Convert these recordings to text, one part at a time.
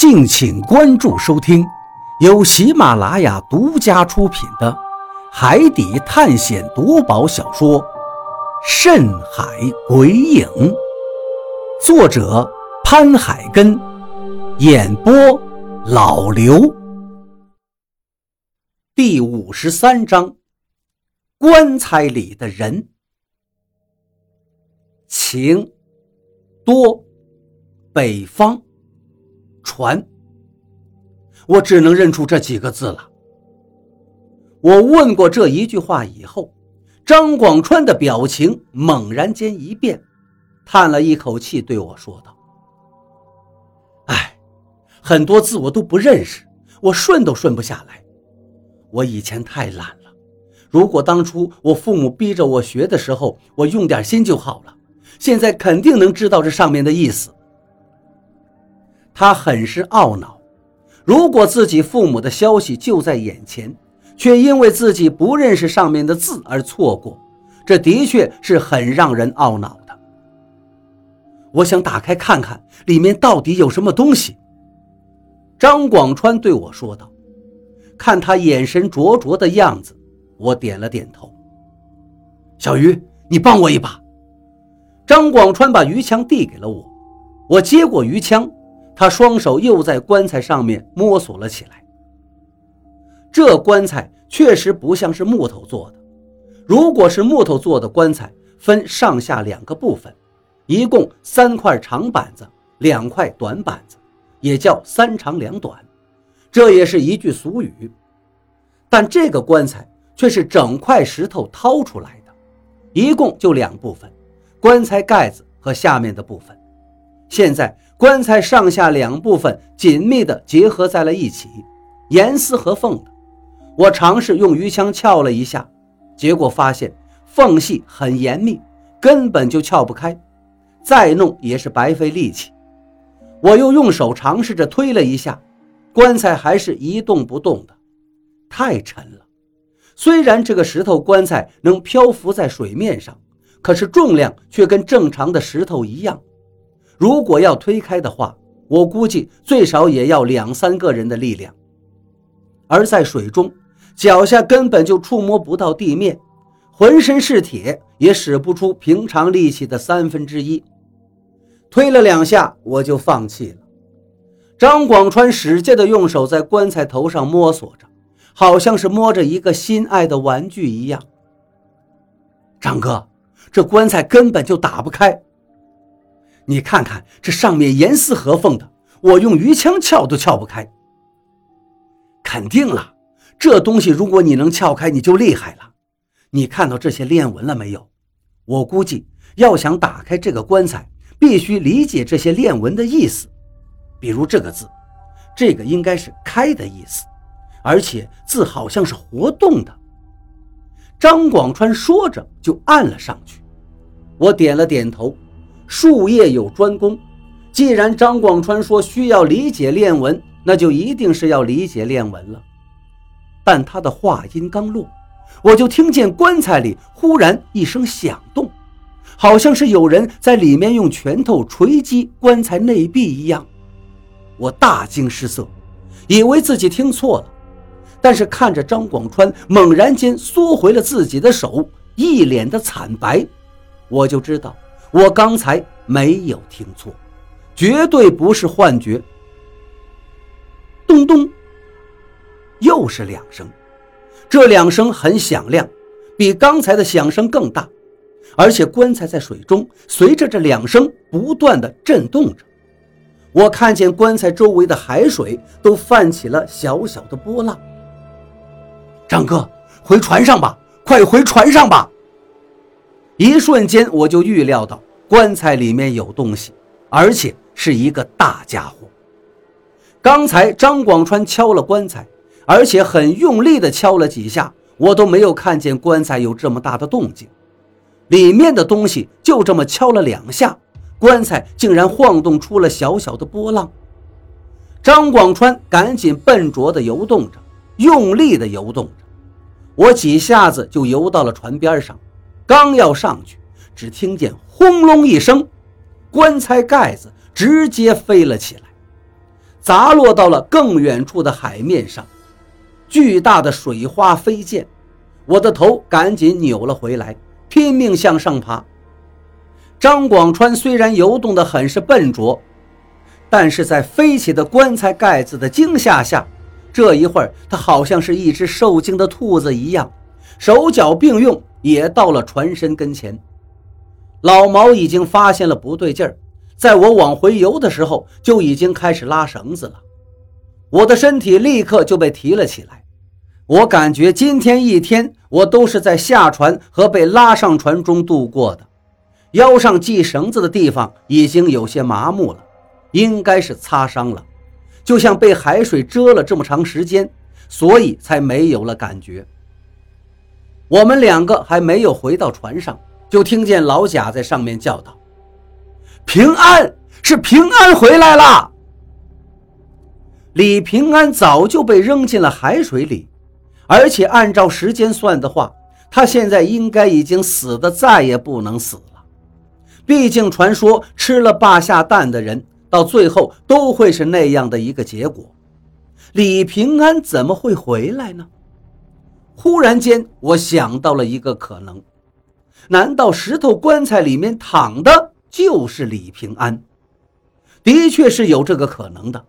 敬请关注收听，由喜马拉雅独家出品的《海底探险夺宝小说》《深海鬼影》，作者潘海根，演播老刘。第五十三章：棺材里的人。晴，多，北方。船，我只能认出这几个字了。我问过这一句话以后，张广川的表情猛然间一变，叹了一口气，对我说道：“哎，很多字我都不认识，我顺都顺不下来。我以前太懒了，如果当初我父母逼着我学的时候，我用点心就好了，现在肯定能知道这上面的意思。”他很是懊恼，如果自己父母的消息就在眼前，却因为自己不认识上面的字而错过，这的确是很让人懊恼的。我想打开看看里面到底有什么东西。张广川对我说道。看他眼神灼灼的样子，我点了点头。小鱼，你帮我一把。张广川把鱼枪递给了我，我接过鱼枪。他双手又在棺材上面摸索了起来。这棺材确实不像是木头做的。如果是木头做的棺材，分上下两个部分，一共三块长板子，两块短板子，也叫三长两短，这也是一句俗语。但这个棺材却是整块石头掏出来的，一共就两部分，棺材盖子和下面的部分。现在棺材上下两部分紧密地结合在了一起，严丝合缝的。我尝试用鱼枪撬了一下，结果发现缝隙很严密，根本就撬不开，再弄也是白费力气。我又用手尝试着推了一下，棺材还是一动不动的，太沉了。虽然这个石头棺材能漂浮在水面上，可是重量却跟正常的石头一样。如果要推开的话，我估计最少也要两三个人的力量。而在水中，脚下根本就触摸不到地面，浑身是铁，也使不出平常力气的三分之一。推了两下，我就放弃了。张广川使劲地用手在棺材头上摸索着，好像是摸着一个心爱的玩具一样。张哥，这棺材根本就打不开。你看看这上面严丝合缝的，我用鱼枪撬都撬不开。肯定了，这东西如果你能撬开，你就厉害了。你看到这些链纹了没有？我估计要想打开这个棺材，必须理解这些链纹的意思。比如这个字，这个应该是“开”的意思，而且字好像是活动的。张广川说着就按了上去，我点了点头。术业有专攻，既然张广川说需要理解练文，那就一定是要理解练文了。但他的话音刚落，我就听见棺材里忽然一声响动，好像是有人在里面用拳头锤击棺材内壁一样。我大惊失色，以为自己听错了，但是看着张广川猛然间缩回了自己的手，一脸的惨白，我就知道。我刚才没有听错，绝对不是幻觉。咚咚，又是两声，这两声很响亮，比刚才的响声更大，而且棺材在水中随着这两声不断的震动着。我看见棺材周围的海水都泛起了小小的波浪。张哥，回船上吧，快回船上吧！一瞬间，我就预料到棺材里面有东西，而且是一个大家伙。刚才张广川敲了棺材，而且很用力地敲了几下，我都没有看见棺材有这么大的动静。里面的东西就这么敲了两下，棺材竟然晃动出了小小的波浪。张广川赶紧笨拙地游动着，用力地游动着，我几下子就游到了船边上。刚要上去，只听见轰隆一声，棺材盖子直接飞了起来。砸落到了更远处的海面上，巨大的水花飞溅，我的头赶紧扭了回来，拼命向上爬。张广川虽然游动得很是笨拙，但是在飞起的棺材盖子的惊吓下，这一会儿他好像是一只受惊的兔子一样，手脚并用也到了船身跟前。老毛已经发现了不对劲儿。在我往回游的时候，就已经开始拉绳子了。我的身体立刻就被提了起来。我感觉今天一天，我都是在下船和被拉上船中度过的。腰上系绳子的地方已经有些麻木了，应该是擦伤了，就像被海水遮了这么长时间，所以才没有了感觉。我们两个还没有回到船上，就听见老贾在上面叫道。平安是平安回来了。李平安早就被扔进了海水里，而且按照时间算的话，他现在应该已经死的再也不能死了。毕竟传说吃了霸下蛋的人，到最后都会是那样的一个结果。李平安怎么会回来呢？忽然间，我想到了一个可能：难道石头棺材里面躺的？就是李平安，的确是有这个可能的，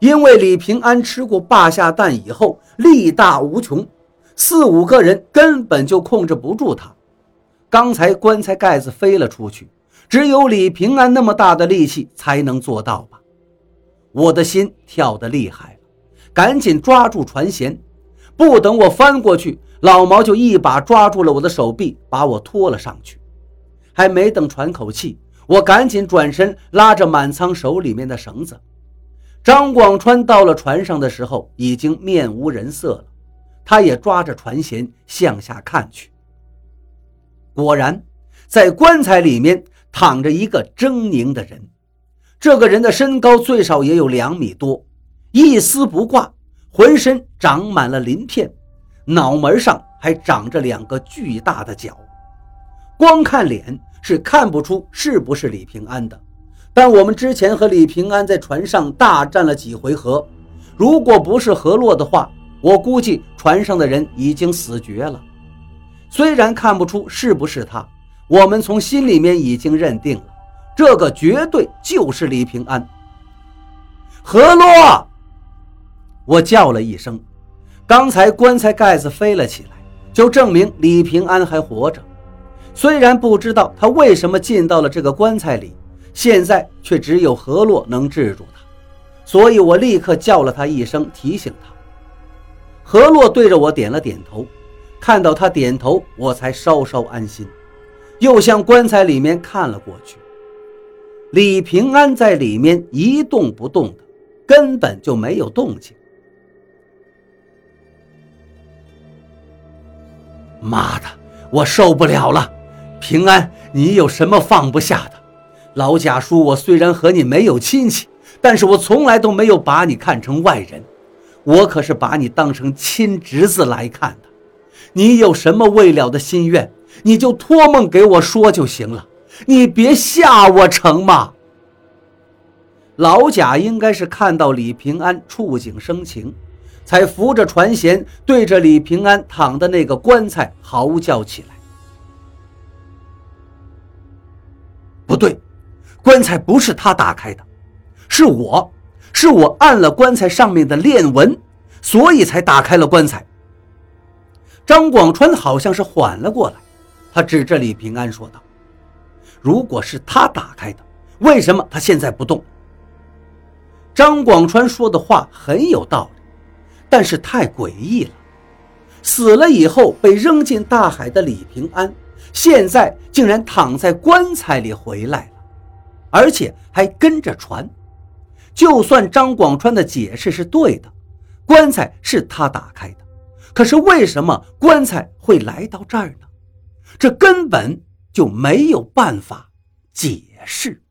因为李平安吃过霸下蛋以后力大无穷，四五个人根本就控制不住他。刚才棺材盖子飞了出去，只有李平安那么大的力气才能做到吧？我的心跳得厉害了，赶紧抓住船舷，不等我翻过去，老毛就一把抓住了我的手臂，把我拖了上去，还没等喘口气。我赶紧转身，拉着满仓手里面的绳子。张广川到了船上的时候，已经面无人色了。他也抓着船舷向下看去。果然，在棺材里面躺着一个狰狞的人。这个人的身高最少也有两米多，一丝不挂，浑身长满了鳞片，脑门上还长着两个巨大的角。光看脸。是看不出是不是李平安的，但我们之前和李平安在船上大战了几回合，如果不是河洛的话，我估计船上的人已经死绝了。虽然看不出是不是他，我们从心里面已经认定了，这个绝对就是李平安。河洛，我叫了一声，刚才棺材盖子飞了起来，就证明李平安还活着。虽然不知道他为什么进到了这个棺材里，现在却只有何洛能制住他，所以我立刻叫了他一声，提醒他。何洛对着我点了点头，看到他点头，我才稍稍安心，又向棺材里面看了过去。李平安在里面一动不动的，根本就没有动静。妈的，我受不了了！平安，你有什么放不下的？老贾叔，我虽然和你没有亲戚，但是我从来都没有把你看成外人，我可是把你当成亲侄子来看的。你有什么未了的心愿，你就托梦给我说就行了，你别吓我成吗？老贾应该是看到李平安触景生情，才扶着船舷，对着李平安躺的那个棺材嚎叫起来。不对，棺材不是他打开的，是我，是我按了棺材上面的链纹，所以才打开了棺材。张广川好像是缓了过来，他指着李平安说道：“如果是他打开的，为什么他现在不动？”张广川说的话很有道理，但是太诡异了。死了以后被扔进大海的李平安。现在竟然躺在棺材里回来了，而且还跟着船。就算张广川的解释是对的，棺材是他打开的，可是为什么棺材会来到这儿呢？这根本就没有办法解释。